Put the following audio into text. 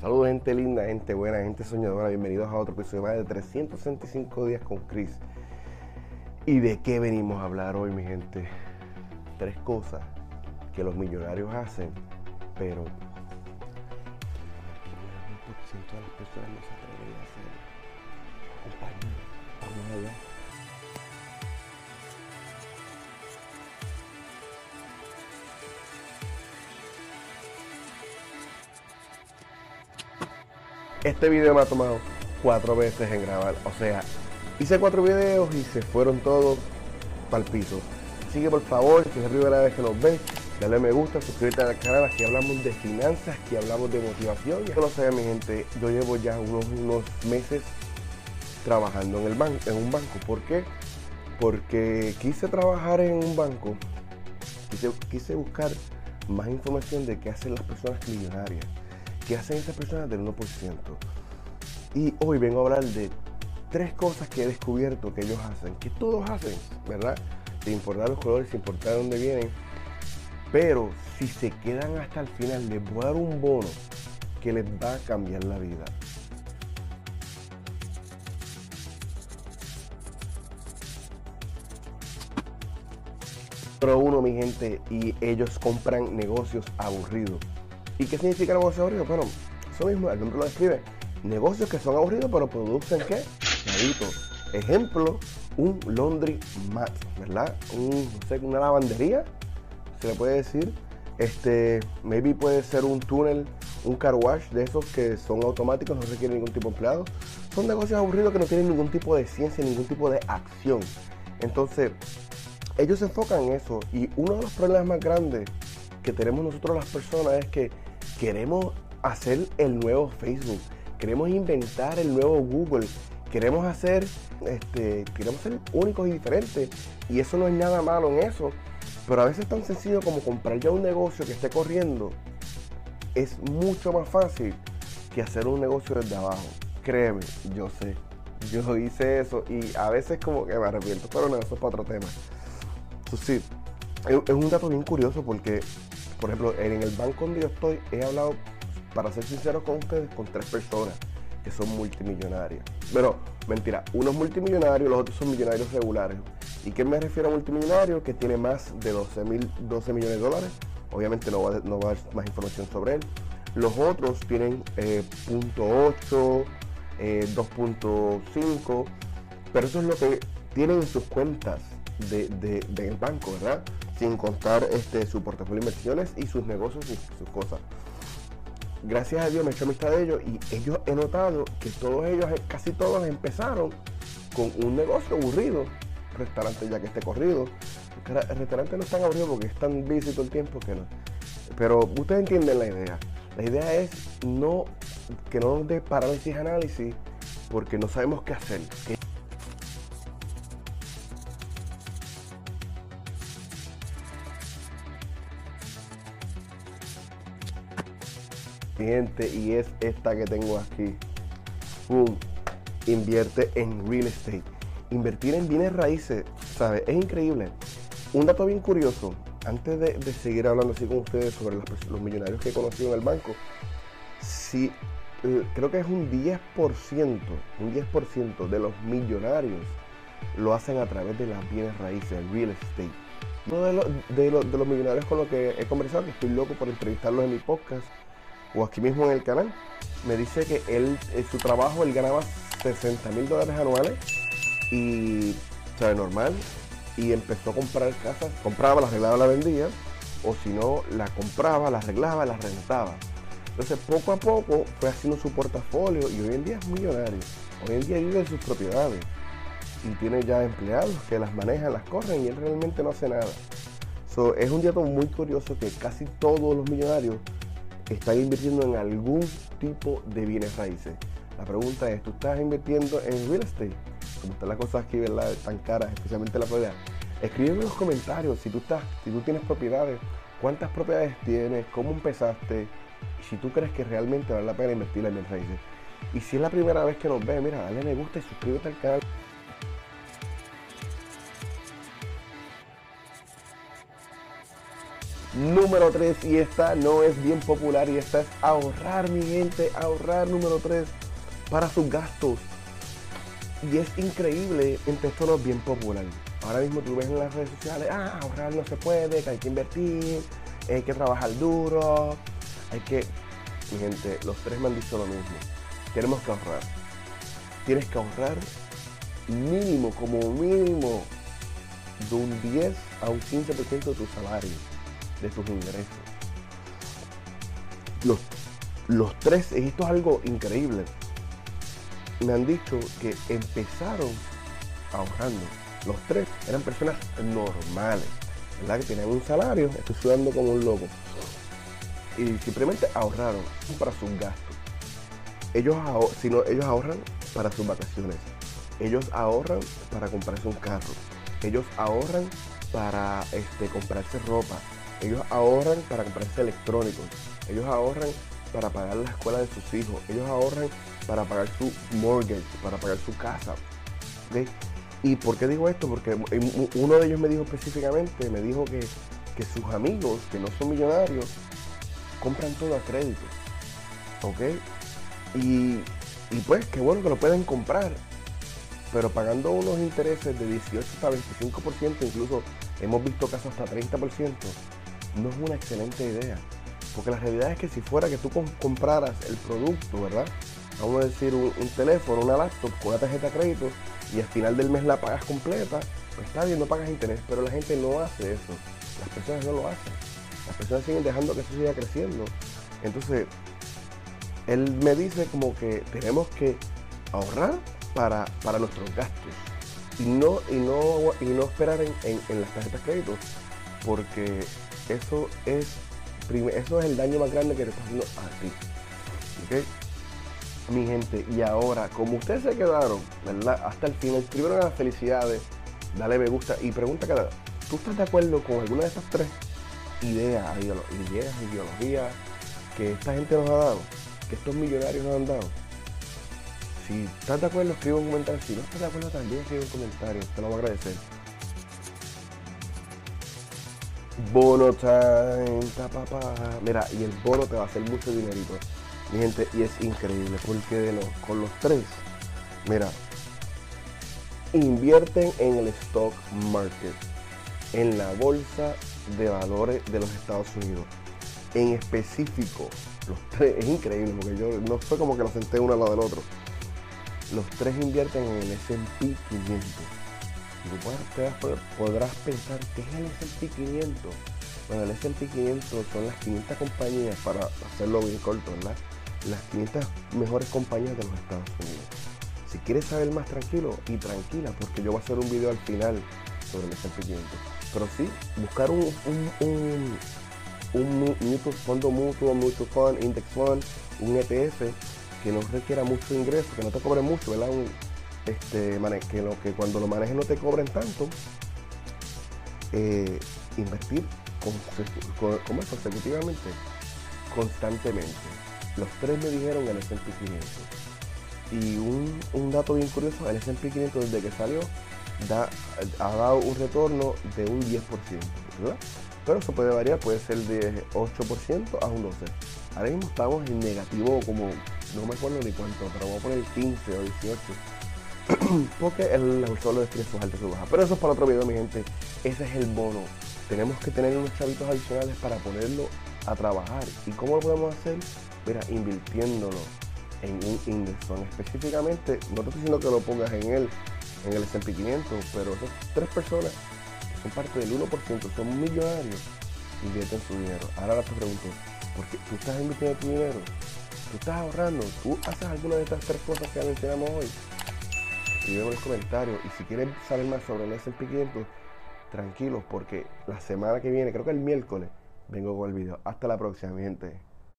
Saludos gente linda, gente buena, gente soñadora. Bienvenidos a otro episodio más de 365 días con Chris. ¿Y de qué venimos a hablar hoy, mi gente? Tres cosas que los millonarios hacen, pero el 1% de las personas no se atreven a hacer. Este video me ha tomado cuatro veces en grabar. O sea, hice cuatro videos y se fueron todos para el piso. Así que por favor, si es la primera vez que nos ves, dale me gusta, suscríbete al canal. Aquí hablamos de finanzas, aquí hablamos de motivación. Ya lo saben, mi gente, yo llevo ya unos, unos meses trabajando en, el ban en un banco. ¿Por qué? Porque quise trabajar en un banco, quise, quise buscar más información de qué hacen las personas millonarias ¿Qué hacen esas personas del 1%? Y hoy vengo a hablar de tres cosas que he descubierto que ellos hacen, que todos hacen, ¿verdad? Sin importar los colores, sin importar dónde vienen. Pero si se quedan hasta el final, les voy a dar un bono que les va a cambiar la vida. Pero uno, mi gente, y ellos compran negocios aburridos. ¿Y qué significa negocio aburrido? Bueno, eso mismo, el nombre lo describe. Negocios que son aburridos, pero producen qué? Ejemplo, un laundry mat, ¿verdad? Un, no sé, una lavandería, se le puede decir. Este, maybe puede ser un túnel, un car wash de esos que son automáticos, no requieren ningún tipo de empleado. Son negocios aburridos que no tienen ningún tipo de ciencia, ningún tipo de acción. Entonces, ellos se enfocan en eso. Y uno de los problemas más grandes que tenemos nosotros las personas es que queremos hacer el nuevo Facebook, queremos inventar el nuevo Google, queremos hacer, este, queremos ser únicos y diferentes. Y eso no es nada malo en eso. Pero a veces es tan sencillo como comprar ya un negocio que esté corriendo. Es mucho más fácil que hacer un negocio desde abajo. Créeme, yo sé. Yo hice eso y a veces como que me arrepiento. Pero no, eso es para otro tema. Eso sí, es un dato bien curioso porque por ejemplo, en el banco donde yo estoy, he hablado, para ser sincero con ustedes, con tres personas que son multimillonarias. Pero, mentira, uno es multimillonario, los otros son millonarios regulares. ¿Y qué me refiero a multimillonario? Que tiene más de 12, mil, 12 millones de dólares. Obviamente no va, no va a dar más información sobre él. Los otros tienen eh, .8, eh, 2.5, pero eso es lo que tienen en sus cuentas del de, banco, ¿verdad? Sin contar este, su portafolio de inversiones y sus negocios y sus cosas. Gracias a Dios me he hecho amistad de ellos y ellos he notado que todos ellos, casi todos empezaron con un negocio aburrido, restaurante ya que esté corrido. El restaurante no es tan aburrido porque es tan busy todo el tiempo que no. Pero ustedes entienden la idea. La idea es no que no nos dé parálisis análisis porque no sabemos qué hacer. Y es esta que tengo aquí. Invierte en real estate. Invertir en bienes raíces, ¿sabes? Es increíble. Un dato bien curioso, antes de, seguir hablando así con ustedes sobre los, millonarios que he conocido en el banco, si, eh, creo que es un 10%, un 10% de los millonarios lo hacen a través de las bienes raíces, el real estate. Uno de, de, de los millonarios con los que he conversado, que estoy loco por entrevistarlos en mi podcast, o aquí mismo en el canal, me dice que él, en su trabajo, él ganaba 60 mil dólares anuales y, o sea, normal, y empezó a comprar casas, compraba, la arreglaba, la vendía, o si no, la compraba, la arreglaba, la rentaba. Entonces, poco a poco fue haciendo su portafolio y hoy en día es millonario. Hoy en día vive en sus propiedades y tiene ya empleados que las manejan, las corren y él realmente no hace nada. So, es un dato muy curioso que casi todos los millonarios están invirtiendo en algún tipo de bienes raíces. La pregunta es, ¿tú estás invirtiendo en real estate? Como están las cosas aquí, ¿verdad? Tan caras, especialmente la propiedad. Escribe en los comentarios si tú, estás, si tú tienes propiedades, cuántas propiedades tienes, cómo empezaste, y si tú crees que realmente vale la pena invertir en bienes raíces. Y si es la primera vez que nos ves, mira, dale me gusta y suscríbete al canal. Número 3, y esta no es bien popular, y esta es ahorrar, mi gente, ahorrar número 3 para sus gastos. Y es increíble, entre esto bien popular. Ahora mismo tú ves en las redes sociales, ah, ahorrar no se puede, que hay que invertir, hay que trabajar duro, hay que... Mi gente, los tres me han dicho lo mismo. Tenemos que ahorrar. Tienes que ahorrar mínimo, como mínimo, de un 10 a un 15% de tu salario, de tus ingresos. Los, los tres, esto es algo increíble. Me han dicho que empezaron ahorrando. Los tres eran personas normales, ¿verdad? Que tenían un salario, estoy sudando como un loco. Y simplemente ahorraron para sus gastos. Ellos, ellos ahorran para sus vacaciones. Ellos ahorran para comprarse un carro. Ellos ahorran para este, comprarse ropa. Ellos ahorran para comprarse electrónicos. Ellos ahorran para pagar la escuela de sus hijos. Ellos ahorran para pagar su mortgage, para pagar su casa. ¿Y por qué digo esto? Porque uno de ellos me dijo específicamente, me dijo que, que sus amigos, que no son millonarios, compran todo a crédito. ¿Ok? Y, y pues qué bueno que lo pueden comprar, pero pagando unos intereses de 18 hasta 25%, incluso hemos visto casos hasta 30%, no es una excelente idea. Porque la realidad es que si fuera que tú compraras el producto, ¿verdad? Vamos a decir un, teléfono, una laptop con una tarjeta de crédito y al final del mes la pagas completa, pues está bien, no pagas interés, pero la gente no hace eso. Las personas no lo hacen. Las personas siguen dejando que eso siga creciendo. Entonces, él me dice como que tenemos que ahorrar para, para nuestros gastos y no, y no, y no esperar en, en, las tarjetas de crédito porque eso es, eso es el daño más grande que te está haciendo a ti. Mi gente, y ahora, como ustedes se quedaron, ¿verdad? Hasta el final, escribieron las felicidades, dale me gusta y pregunta cada ¿tú estás de acuerdo con alguna de esas tres ideas, ideas, ideologías que esta gente nos ha dado? Que estos millonarios nos han dado si estás de acuerdo, escribe un comentario. Si no estás de acuerdo, también escribe un comentario. Te lo voy a agradecer. Bono time, papá. Mira, y el bono te va a hacer mucho dinerito. Mi gente, y es increíble porque con los tres, mira, invierten en el stock market, en la bolsa de valores de los Estados Unidos. En específico, los tres, es increíble porque yo no fue como que lo senté uno al lado del otro los tres invierten en el S&P 500. Y podrás pensar, ¿qué es el S&P 500? Bueno, el S&P 500 son las 500 compañías, para hacerlo bien corto, ¿verdad? Las 500 mejores compañías de los Estados Unidos. Si quieres saber más tranquilo y tranquila, porque yo voy a hacer un video al final sobre el S&P 500. Pero sí, buscar un, un, un, un fondo mutuo, mutual fund, index fund, un ETF que no requiera mucho ingreso, que no te cobre mucho, ¿verdad? Este, que, lo, que cuando lo manejes no te cobren tanto, eh, invertir consecutivamente, constantemente. Los tres me dijeron el S&P 500. Y un, dato bien curioso, el S&P 500 desde que salió da, ha dado un retorno de un 10%, ¿verdad? Pero eso puede variar, puede ser de 8% a un 12%. Ahora mismo estamos en negativo como no me acuerdo ni cuánto, pero voy a poner 15 o 18. Porque el solo define sus altas y sus bajas. Pero eso es para otro video, mi gente. Ese es el bono. Tenemos que tener unos chavitos adicionales para ponerlo a trabajar. ¿Y cómo lo podemos hacer? Mira, invirtiéndolo en un index Específicamente, no te estoy diciendo que lo pongas en él, en el S&P 500, pero esas tres personas que son parte del 1%, son millonarios, invierten su dinero. Ahora te pregunto, ¿por qué tú estás invirtiendo tu dinero? tú estás ahorrando, tú haces alguna de estas tres cosas que mencionamos hoy, en los comentarios. Y si quieres saber más sobre el S&P 500, tranquilos, porque la semana que viene, creo que el miércoles, vengo con el video. Hasta la próxima, mi gente.